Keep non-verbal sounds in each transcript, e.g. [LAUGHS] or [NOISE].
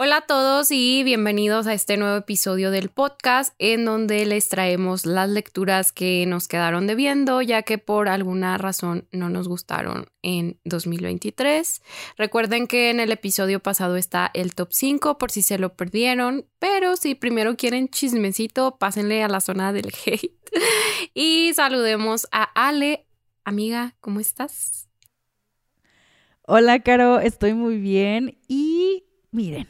Hola a todos y bienvenidos a este nuevo episodio del podcast en donde les traemos las lecturas que nos quedaron debiendo ya que por alguna razón no nos gustaron en 2023. Recuerden que en el episodio pasado está el top 5 por si se lo perdieron, pero si primero quieren chismecito, pásenle a la zona del [LAUGHS] hate. y saludemos a Ale. Amiga, ¿cómo estás? Hola, Caro, estoy muy bien y miren,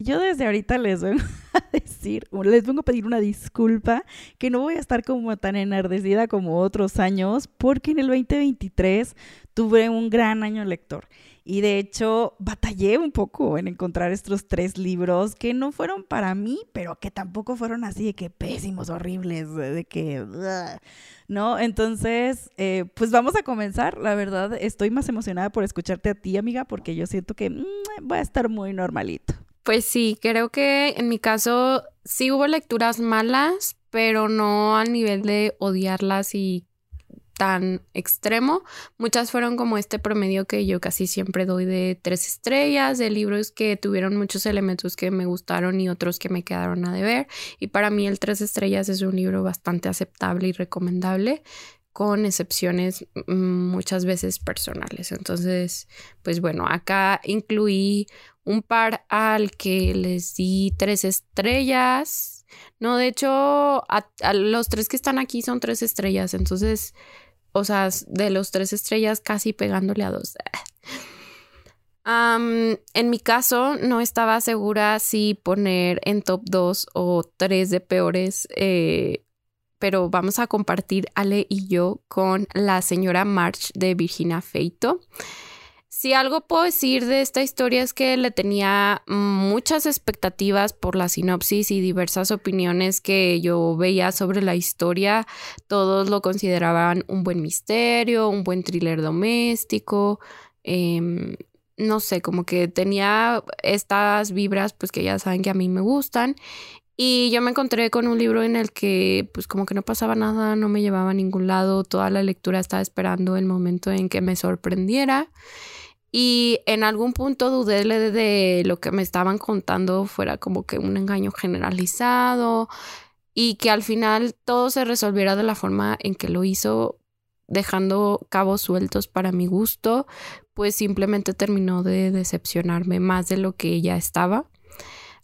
yo desde ahorita les vengo [LAUGHS] a decir, les vengo a pedir una disculpa, que no voy a estar como tan enardecida como otros años, porque en el 2023 tuve un gran año lector. Y de hecho, batallé un poco en encontrar estos tres libros que no fueron para mí, pero que tampoco fueron así de que pésimos, horribles, de que... ¿No? Entonces, eh, pues vamos a comenzar. La verdad, estoy más emocionada por escucharte a ti, amiga, porque yo siento que mm, voy a estar muy normalito. Pues sí, creo que en mi caso sí hubo lecturas malas, pero no al nivel de odiarlas y tan extremo. Muchas fueron como este promedio que yo casi siempre doy de tres estrellas, de libros que tuvieron muchos elementos que me gustaron y otros que me quedaron a deber. Y para mí el tres estrellas es un libro bastante aceptable y recomendable con excepciones mm, muchas veces personales. Entonces, pues bueno, acá incluí un par al que les di tres estrellas. No, de hecho, los tres que están aquí son tres estrellas. Entonces, o sea, de los tres estrellas casi pegándole a dos. [LAUGHS] en mi caso, no estaba segura si poner en top dos o tres de peores, eh, pero vamos a compartir Ale y yo con la señora March de Virginia Feito. Si algo puedo decir de esta historia es que le tenía muchas expectativas por la sinopsis y diversas opiniones que yo veía sobre la historia. Todos lo consideraban un buen misterio, un buen thriller doméstico. Em, no sé, como que tenía estas vibras, pues que ya saben que a mí me gustan. Y yo me encontré con un libro en el que pues como que no pasaba nada, no me llevaba a ningún lado, toda la lectura estaba esperando el momento en que me sorprendiera. Y en algún punto dudé de, lo que me estaban contando fuera como que un engaño generalizado y que al final todo se resolviera de la forma en que lo hizo, dejando cabos sueltos para mi gusto, pues simplemente terminó de decepcionarme más de lo que ya estaba.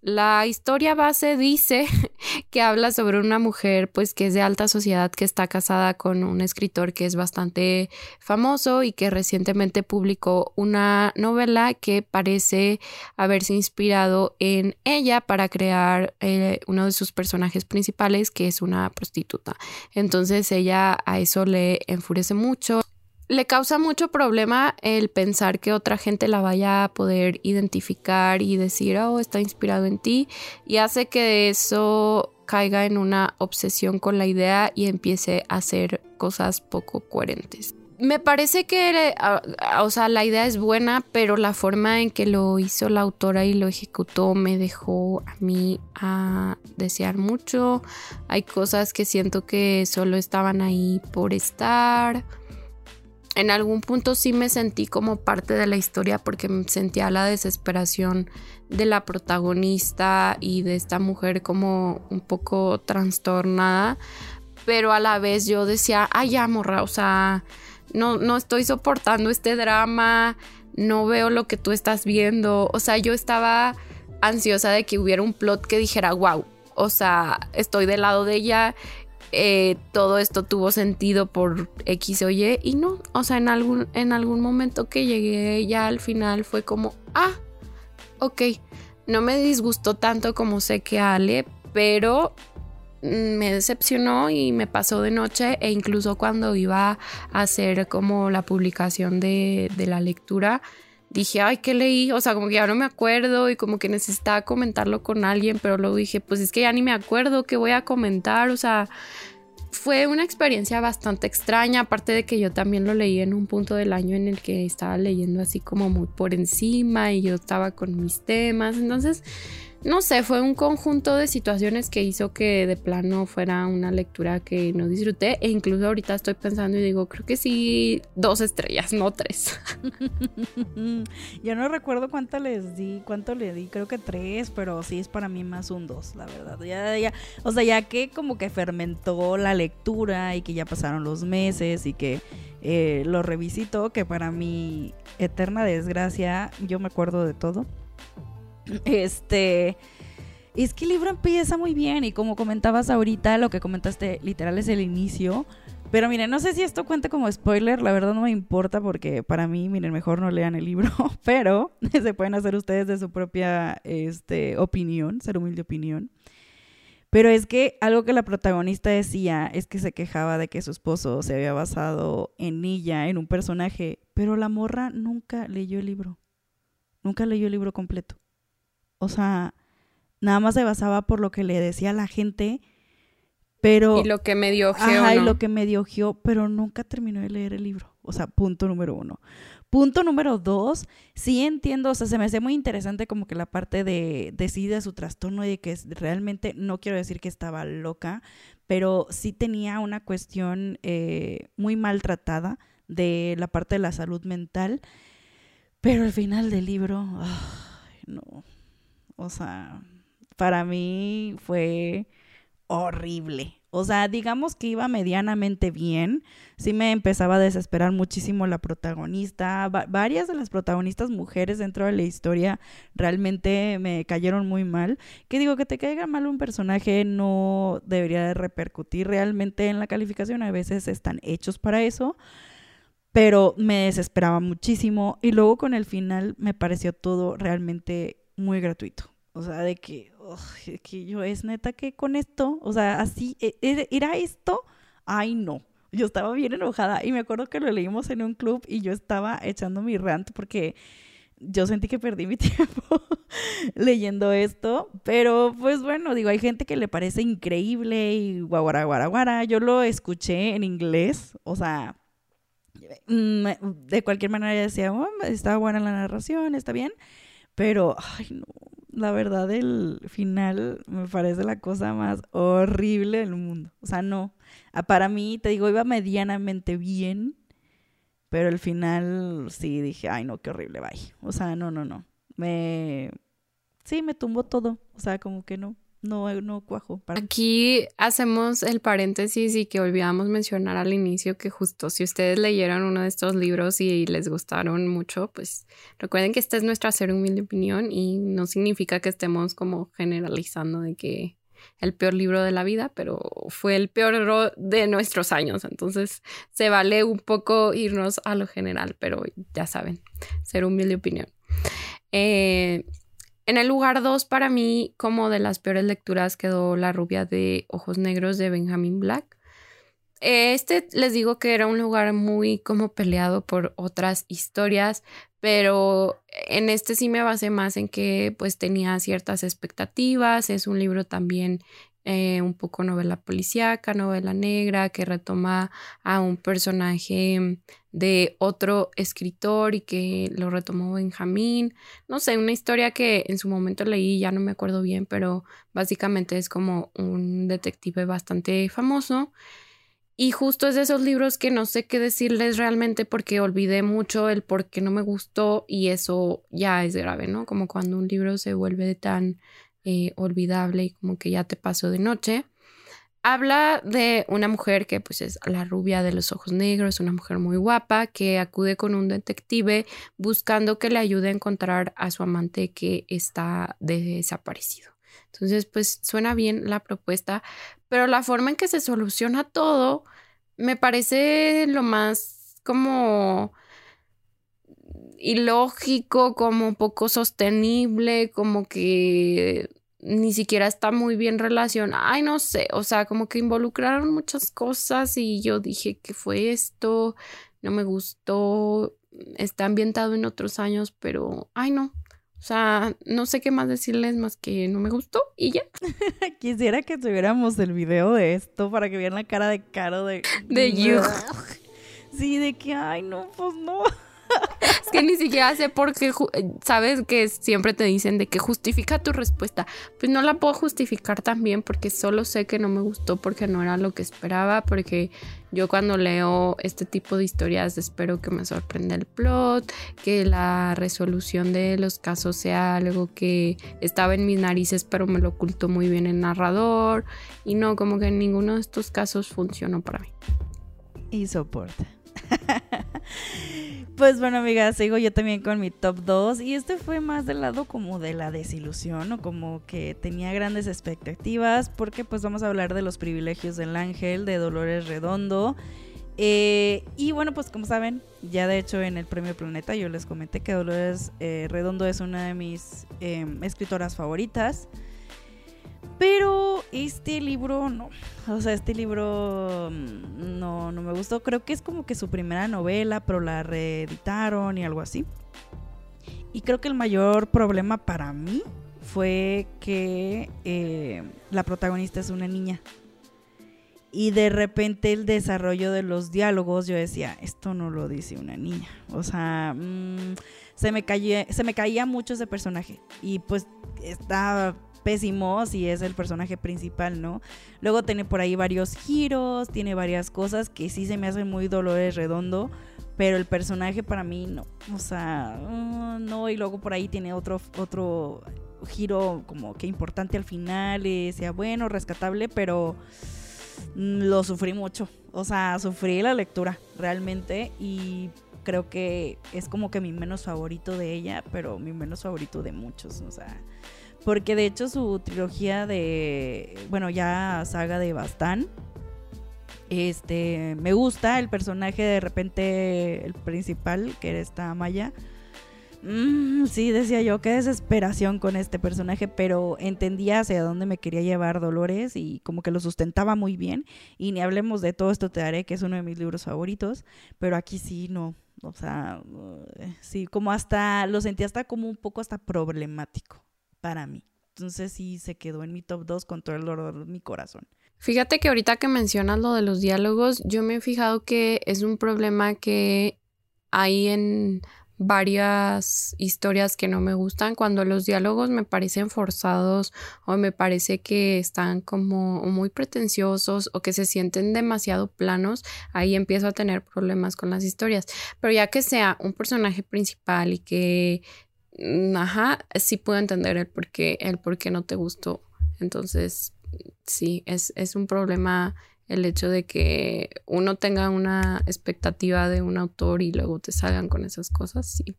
La historia base dice [LAUGHS] que habla sobre una mujer pues que es de alta sociedad que está casada con un escritor que es bastante famoso y que recientemente publicó una novela que parece haberse inspirado en ella para crear eh, uno de sus personajes principales que es una prostituta. Entonces ella a eso le enfurece mucho le causa mucho problema el pensar que otra gente la vaya a poder identificar y decir, oh, está inspirado en ti, y hace que eso caiga en una obsesión con la idea y empiece a hacer cosas poco coherentes. Me parece que, o sea, la idea es buena, pero la forma en que lo hizo la autora y lo ejecutó me dejó a mí a desear mucho. Hay cosas que siento que solo estaban ahí por estar en algún punto sí me sentí como parte de la historia porque sentía la desesperación de la protagonista y de esta mujer como un poco trastornada, pero a la vez yo decía, ay ya morra, o sea, no, no estoy soportando este drama, no veo lo que tú estás viendo, o sea, yo estaba ansiosa de que hubiera un plot que dijera, wow, o sea, estoy del lado de ella eh, todo esto tuvo sentido por X o Y y no, o sea, en algún, en algún momento que llegué ya al final fue como, ah, ok, no me disgustó tanto como sé que Ale, pero me decepcionó y me pasó de noche e incluso cuando iba a hacer como la publicación de la lectura, dije, ay, ¿qué leí? O sea, como que ya no me acuerdo y como que necesitaba comentarlo con alguien, pero luego dije, pues es que ya ni me acuerdo qué voy a comentar, o sea, fue una experiencia bastante extraña, aparte de que yo también lo leí en un punto del año en el que estaba leyendo así como muy por encima y yo estaba con mis temas, entonces no sé, fue un conjunto de situaciones que hizo que de plano fuera una lectura que no disfruté e incluso ahorita estoy pensando y digo, creo que sí, dos estrellas, no tres. [LAUGHS] Yo no recuerdo cuánto les di, cuánto le di, creo que tres, pero sí es para mí más un dos, la verdad. Ya, ya, o sea, ya que como que fermentó la lectura y que ya pasaron los meses y que eh, lo revisito, que para mi eterna desgracia, yo me acuerdo de todo. Este. Es que el libro empieza muy bien y como comentabas ahorita, lo que comentaste literal es el inicio. Pero miren, no sé si esto cuenta como spoiler, la verdad no me importa porque para mí, miren, mejor no lean el libro, [LAUGHS] pero [LAUGHS] se pueden hacer ustedes de su propia este, opinión, ser humilde opinión. Pero es que algo que la protagonista decía es que se quejaba de que su esposo se había basado en ella, en un personaje, pero la morra nunca leyó el libro. Nunca leyó el libro completo. O sea, nada más se basaba por lo que le decía la gente, pero... Y lo que me dio Ajá, y lo que me dio pero nunca terminó de leer el libro. O sea, punto número uno. Punto número dos, sí entiendo, o sea, se me hace muy interesante como que la parte de, de sí, de su trastorno y de que realmente, no quiero decir que estaba loca, pero sí tenía una cuestión eh, muy maltratada de la parte de la salud mental. Pero al final del libro, no, o sea, para mí fue horrible. O sea, digamos que iba medianamente bien. Sí me empezaba a desesperar muchísimo la protagonista. varias de las protagonistas mujeres dentro de la historia realmente me cayeron muy mal. Que digo, que te caiga mal un personaje no debería de repercutir realmente en la calificación. A veces están hechos para eso. Pero me desesperaba muchísimo. Y luego con el final me pareció todo realmente muy gratuito. O sea, de que, que yo es neta que con esto, o sea, así, e, e, ¿era esto? Ay, no. Yo estaba bien enojada y me acuerdo que lo leímos en un club y yo estaba echando mi rant porque yo sentí que perdí [LAUGHS] mi tiempo leyendo esto, pero pues bueno, digo, hay gente que le parece increíble y guaguara, guara, guara. Yo lo escuché en inglés, o sea, mm, de cualquier manera decía, oh, está buena la narración, está bien, pero, ay, no, la verdad, el final me parece la cosa más horrible del mundo. O sea, no. Ah, para mí, te digo, iba medianamente bien, pero el final sí dije, ay, no, qué horrible, bye. O sea, no, no, no. Me. Sí, me tumbó todo. O sea, como que no no, no cuajo. Aquí hacemos el paréntesis y que olvidamos mencionar al inicio que justo si ustedes leyeron uno de estos libros y les gustaron mucho, pues recuerden que esta es nuestra ser humilde opinión y no significa que estemos como generalizando de que el peor libro de la vida, pero fue el peor de nuestros años. Entonces se vale un poco irnos a lo general, pero ya saben, ser humilde opinión. Eh, en el lugar dos, para mí, como de las peores lecturas, quedó La rubia de ojos negros de Benjamin Black. Este les digo que era un lugar muy como peleado por otras historias, pero en este sí me basé más en que pues tenía ciertas expectativas. Es un libro también eh, un poco novela policíaca, novela negra, que retoma a un personaje de otro escritor y que lo retomó Benjamín. No sé, una historia que en su momento leí, ya no me acuerdo bien, pero básicamente es como un detective bastante famoso. Y justo es de esos libros que no sé qué decirles realmente porque olvidé mucho el por qué no me gustó y eso ya es grave, ¿no? Como cuando un libro se vuelve tan eh, olvidable y como que ya te pasó de noche. Habla de una mujer que pues es la rubia de los ojos negros, una mujer muy guapa que acude con un detective buscando que le ayude a encontrar a su amante que está desaparecido. Entonces pues suena bien la propuesta, pero la forma en que se soluciona todo me parece lo más como ilógico, como poco sostenible, como que ni siquiera está muy bien relacionado. Ay, no sé, o sea, como que involucraron muchas cosas y yo dije que fue esto, no me gustó, está ambientado en otros años, pero, ay, no. O sea, no sé qué más decirles más que no me gustó y ya. [LAUGHS] Quisiera que tuviéramos el video de esto para que vieran la cara de Caro de... De [LAUGHS] you. Sí, de que, ay, no, pues no. [LAUGHS] Es que ni siquiera sé por qué, sabes que siempre te dicen de que justifica tu respuesta. Pues no la puedo justificar también porque solo sé que no me gustó porque no era lo que esperaba, porque yo cuando leo este tipo de historias espero que me sorprenda el plot, que la resolución de los casos sea algo que estaba en mis narices pero me lo ocultó muy bien el narrador y no, como que en ninguno de estos casos funcionó para mí. Y soporta. [LAUGHS] Pues bueno, amigas, sigo yo también con mi top 2 y este fue más del lado como de la desilusión o como que tenía grandes expectativas porque pues vamos a hablar de los privilegios del ángel de Dolores Redondo. Eh, y bueno, pues como saben, ya de hecho en el Premio Planeta yo les comenté que Dolores eh, Redondo es una de mis em, escritoras favoritas. Pero este libro no. O sea, este libro mm, no, no me gustó. Creo que es como que su primera novela, pero la reeditaron y algo así. Y creo que el mayor problema para mí fue que eh, la protagonista es una niña. Y de repente el desarrollo de los diálogos, yo decía, esto no lo dice una niña. O sea, mm, se, me caía, se me caía mucho ese personaje. Y pues está pésimo si es el personaje principal, ¿no? Luego tiene por ahí varios giros, tiene varias cosas que sí se me hacen muy Dolores Redondo, pero el personaje para mí no, o sea, uh, no, y luego por ahí tiene otro, otro giro como que importante al final, y sea bueno, rescatable, pero lo sufrí mucho, o sea, sufrí la lectura realmente y creo que es como que mi menos favorito de ella, pero mi menos favorito de muchos, o sea, porque de hecho su trilogía de, bueno, ya saga de Bastán, este, me gusta el personaje de repente, el principal, que era esta Maya. Mm, sí, decía yo, qué desesperación con este personaje, pero entendía hacia dónde me quería llevar Dolores y como que lo sustentaba muy bien. Y ni hablemos de todo esto te daré, que es uno de mis libros favoritos, pero aquí sí no, o sea, sí, como hasta, lo sentí hasta como un poco hasta problemático para mí. Entonces sí se quedó en mi top 2 con todo el dolor de mi corazón. Fíjate que ahorita que mencionas lo de los diálogos, yo me he fijado que es un problema que hay en varias historias que no me gustan cuando los diálogos me parecen forzados o me parece que están como muy pretenciosos o que se sienten demasiado planos, ahí empiezo a tener problemas con las historias. Pero ya que sea un personaje principal y que ajá, sí puedo entender el por qué, el por qué no te gustó. Entonces, sí, es, es un problema el hecho de que uno tenga una expectativa de un autor y luego te salgan con esas cosas, sí.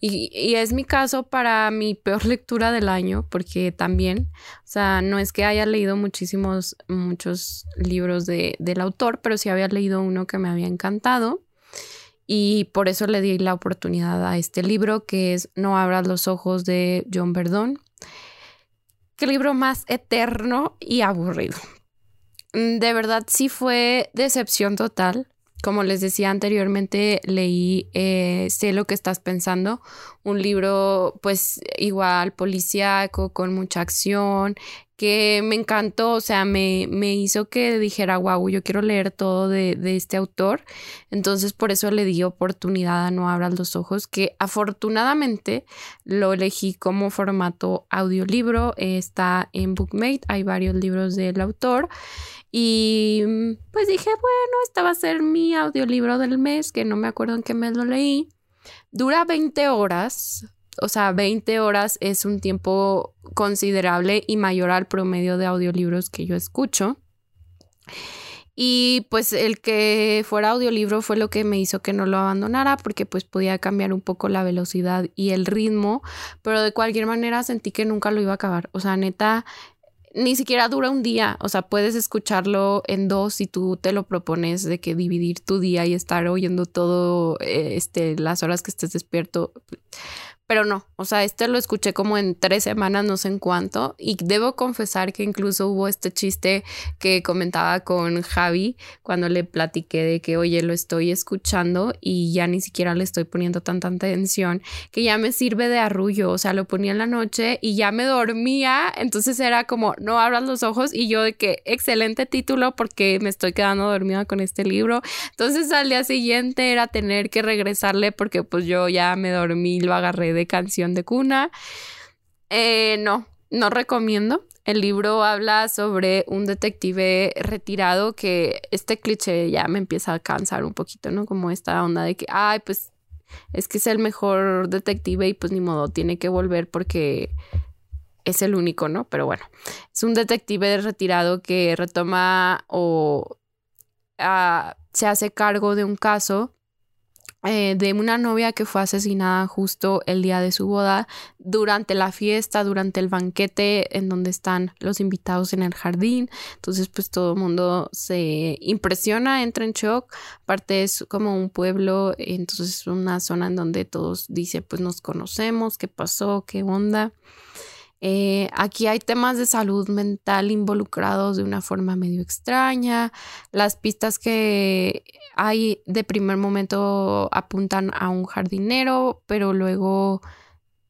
Y, y, es mi caso para mi peor [LAUGHS] lectura del año, porque también, o sea, no es que haya leído muchísimos, muchos libros de, del autor, pero sí había leído uno que me había encantado y por eso le di la oportunidad a este libro que es No abras los ojos de John Verdón. Qué libro más eterno y aburrido. Mm, de verdad sí fue decepción total. Como les decía anteriormente, leí eh, Sé lo que estás pensando, un libro pues igual policíaco, con mucha acción, que me encantó, o sea, me, me hizo que dijera, wow, yo quiero leer todo de, de, este autor. Entonces, por eso le di oportunidad a No Abras los Ojos, que afortunadamente lo elegí como formato audiolibro. Está en Bookmate, hay varios libros del autor. Y pues dije, bueno, este va a ser mi audiolibro del mes, que no me acuerdo en qué mes lo leí. Dura 20 horas, o sea, 20 horas es un tiempo considerable y mayor al promedio de audiolibros que yo escucho. Y pues el que fuera audiolibro fue lo que me hizo que no lo abandonara porque pues podía cambiar un poco la velocidad y el ritmo, pero de cualquier manera sentí que nunca lo iba a acabar. O sea, neta, ni siquiera dura un día, o sea, puedes escucharlo en dos si tú te lo propones de que dividir tu día y estar oyendo todo, eh, este, las horas que estés despierto pero no, o sea, este lo escuché como en tres semanas, no sé en cuánto, y debo confesar que incluso hubo este chiste que comentaba con Javi cuando le platiqué de que, oye, lo estoy escuchando y ya ni siquiera le estoy poniendo tanta atención, que ya me sirve de arrullo, o sea, lo ponía en la noche y ya me dormía, entonces era como, no abras los ojos y yo de que, excelente título porque me estoy quedando dormida con este libro, entonces al día siguiente era tener que regresarle porque pues yo ya me dormí, lo agarré de canción de cuna. Eh, no, no recomiendo. El libro habla sobre un detective retirado que este cliché ya me empieza a cansar un poquito, ¿no? Como esta onda de que, ay, pues es que es el mejor detective y pues ni modo, tiene que volver porque es el único, ¿no? Pero bueno, es un detective retirado que retoma o ah, se hace cargo de un caso eh, de una novia que fue asesinada justo el día de su boda, durante la fiesta, durante el banquete en donde están los invitados en el jardín. Entonces, pues todo el mundo se impresiona, entra en shock. Aparte es como un pueblo, entonces es una zona en donde todos dicen, pues nos conocemos, qué pasó, qué onda. Eh, aquí hay temas de salud mental involucrados de una forma medio extraña. Las pistas que hay de primer momento apuntan a un jardinero, pero luego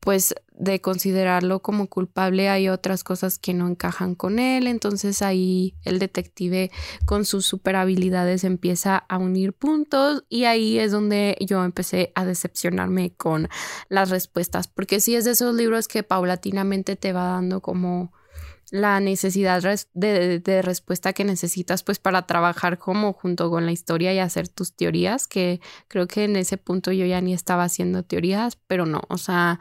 pues de considerarlo como culpable hay otras cosas que no encajan con él, entonces ahí el detective con sus super habilidades empieza a unir puntos y ahí es donde yo empecé a decepcionarme con las respuestas, porque sí es de esos libros que paulatinamente te va dando como la necesidad de, de, respuesta que necesitas pues para trabajar como junto con la historia y hacer tus teorías, que creo que en ese punto yo ya ni estaba haciendo teorías, pero no, o sea,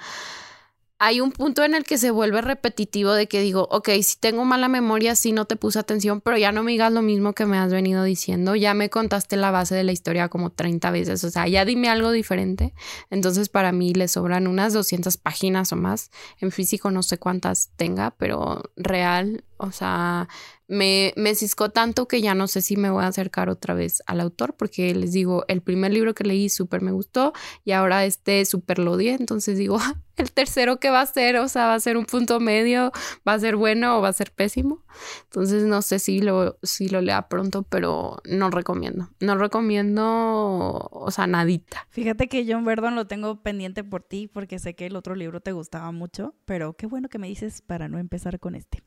hay un punto en el que se vuelve repetitivo de que digo, ok, si tengo mala memoria, sí no te puse atención, pero ya no me digas lo mismo que me has venido diciendo, ya me contaste la base de la historia como 30 veces, o sea, ya dime algo diferente. Entonces para mí le sobran unas 200 páginas o más. En físico no sé cuántas tenga, pero real, o sea, me, me ciscó tanto que ya no sé si me voy a acercar otra vez al autor, porque les digo, el primer libro que leí súper me gustó y ahora este súper lo odié, entonces digo, [LAUGHS] el tercero que va a ser, o sea, va a ser un punto medio, va a ser bueno o va a ser pésimo. Entonces no sé si lo, si lo lea pronto, pero no recomiendo. No recomiendo, o sea, nadita. Fíjate que John Verdon lo tengo pendiente por ti porque sé que el otro libro te gustaba mucho, pero qué bueno que me dices para no empezar con este.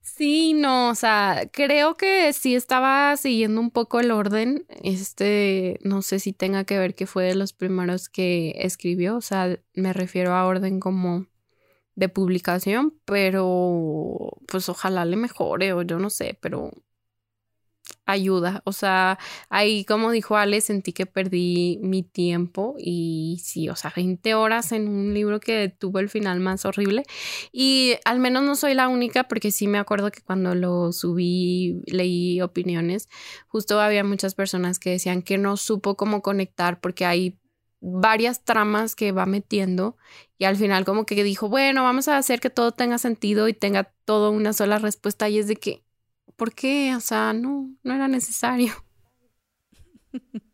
Sí, no, o sea, creo que sí estaba siguiendo un poco el orden. Este, no sé si tenga que ver que fue de los primeros que escribió, o sea, me refiero a orden como de publicación, pero pues ojalá le mejore o yo no sé, pero ayuda. O sea, ahí como dijo Ale, sentí que perdí mi tiempo y sí, o sea, 20 horas en un libro que tuvo el final más horrible. Y al menos no soy la única porque sí me acuerdo que cuando lo subí, leí opiniones, justo había muchas personas que decían que no supo cómo conectar porque hay varias tramas que va metiendo y al final como que dijo, bueno, vamos a hacer que todo tenga sentido y tenga todo una sola respuesta y es de que ¿Por qué? O sea, no, no era necesario. [LAUGHS]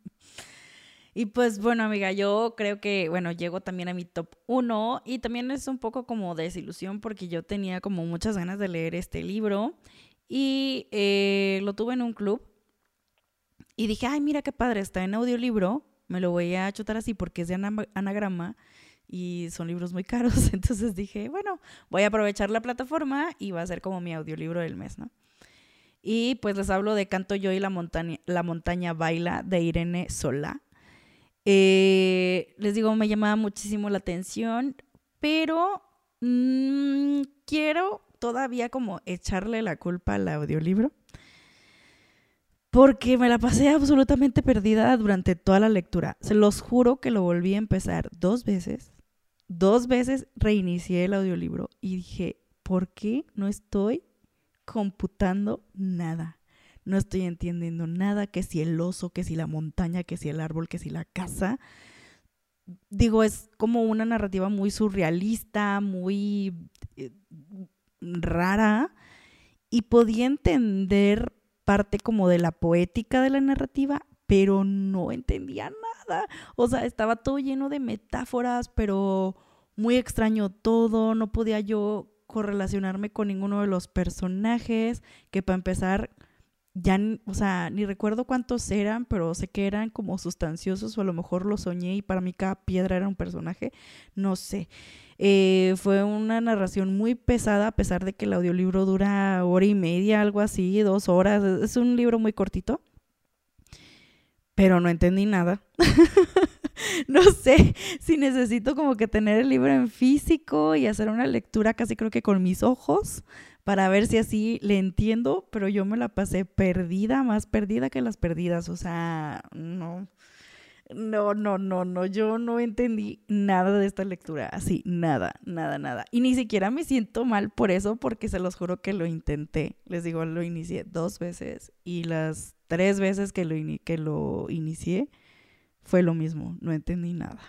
Y pues bueno, amiga, yo creo que, bueno, llego también a mi top 1 y también es un poco como desilusión porque yo tenía como muchas ganas de leer este libro y eh, lo tuve en un club y dije, ay, mira qué padre, está en audiolibro, me lo voy a chutar así porque es de anagrama y son libros muy [LAUGHS] caros, entonces dije, bueno, voy a aprovechar la plataforma y va a ser como mi audiolibro del mes, ¿no? Y pues les hablo de Canto yo y la montaña, la montaña baila de Irene Solá. Eh, les digo, me llamaba muchísimo la atención, pero mm, quiero todavía como echarle la culpa al audiolibro. Porque me la pasé absolutamente perdida durante toda la lectura. Se los juro que lo volví a empezar dos veces. Dos veces reinicié el audiolibro y dije, ¿por qué no estoy computando nada. No estoy entendiendo nada, que si el oso, que si la montaña, que si el árbol, que si la casa. Digo, es como una narrativa muy surrealista, muy eh, rara, y podía entender parte como de la poética de la narrativa, pero no entendía nada. O sea, estaba todo lleno de metáforas, pero muy extraño todo. No podía yo correlacionarme con ninguno de los personajes, que para empezar ya, o sea, ni recuerdo cuántos eran, pero sé que eran como sustanciosos o a lo mejor lo soñé y para mí cada piedra era un personaje, no sé. Eh, fue una narración muy pesada a pesar de que el audiolibro dura hora y media, algo así, dos horas, es un libro muy cortito, pero no entendí nada. [LAUGHS] [LAUGHS] no sé si necesito como que tener el libro en físico y hacer una lectura casi creo que con mis ojos para ver si así le entiendo, pero yo me la pasé perdida, más perdida que las perdidas, o sea, no. No, no, no, no, yo no entendí nada de esta lectura, así, nada, nada, nada. Y ni siquiera me siento mal por eso, porque se los juro que lo intenté. Les digo, lo inicié dos veces y las tres veces que lo, que lo inicié fue lo mismo, no entendí nada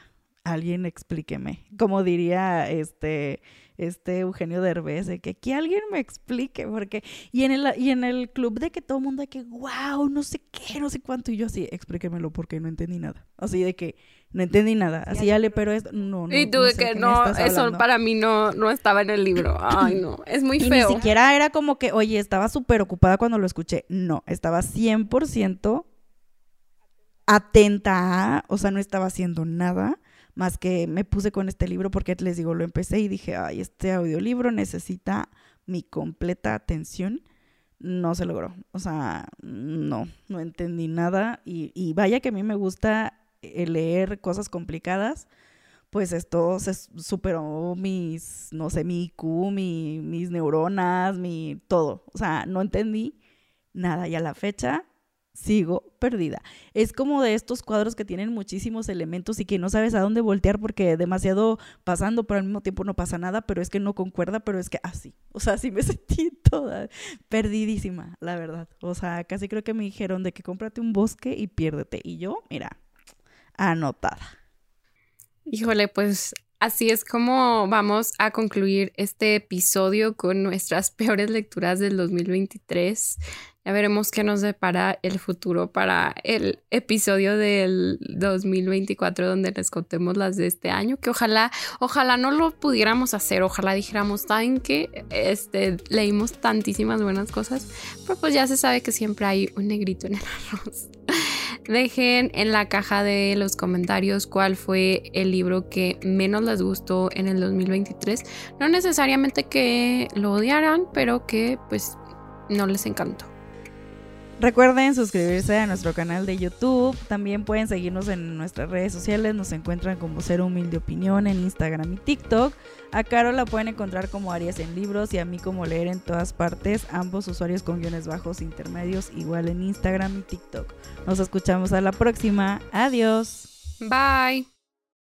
alguien explíqueme. Como diría este, este Eugenio Derbez, de que, que alguien me explique, porque, y en el, y en el club de que todo el mundo de que, wow, no sé qué, no sé cuánto, y yo así, explíquemelo porque no entendí nada. Así de que, no entendí nada. Así, Ale, pero es, no, no. Y tú de que no, eso para mí no, no estaba en el libro. [CLEARS THROAT] Ay, no, es muy feo. Ni siquiera era como que, oye, estaba súper ocupada cuando lo escuché. No, estaba 100% atenta a, o sea, no estaba haciendo nada más que me puse con este libro porque les digo, lo empecé y dije, ay, este audiolibro necesita mi completa atención. No se logró. O sea, no, no entendí nada. Y, vaya que a mí me gusta eh, leer cosas complicadas. Pues esto se superó mis, no sé, mi IQ, mi, mis neuronas, mi todo. O sea, no entendí nada. Y a la fecha sigo perdida. Es como de estos cuadros que tienen muchísimos elementos y que no sabes a dónde voltear porque demasiado pasando, pero al mismo tiempo no pasa nada, pero es que no concuerda, pero es que así. o sea, sí me [LAUGHS] sentí toda perdidísima, la verdad. O sea, casi creo que me dijeron de que cómprate un bosque y piérdete. Y yo, mira, anotada. Híjole, pues Así es como vamos a concluir este episodio con nuestras [LAUGHS] peores lecturas del 2023. Ya veremos qué nos depara el futuro para el episodio del 2024 donde les contemos las de este año, que ojalá, ojalá no lo pudiéramos hacer, ojalá dijéramos, ¿saben que Este, leímos tantísimas buenas cosas, pero pues ya se sabe que siempre hay un negrito en el arroz. Dejen en la caja de los comentarios cuál fue el libro que menos les gustó en el 2023. No necesariamente que lo odiaran, pero que pues no les encantó. Recuerden suscribirse a nuestro canal de YouTube. También pueden seguirnos en nuestras redes sociales. Nos encuentran como Ser Humilde Opinión en Instagram y TikTok. A Caro la pueden encontrar como Arias en Libros y a mí como Leer en todas partes. Ambos usuarios con guiones bajos intermedios, igual en Instagram y TikTok. Nos escuchamos a la próxima. Adiós. Bye.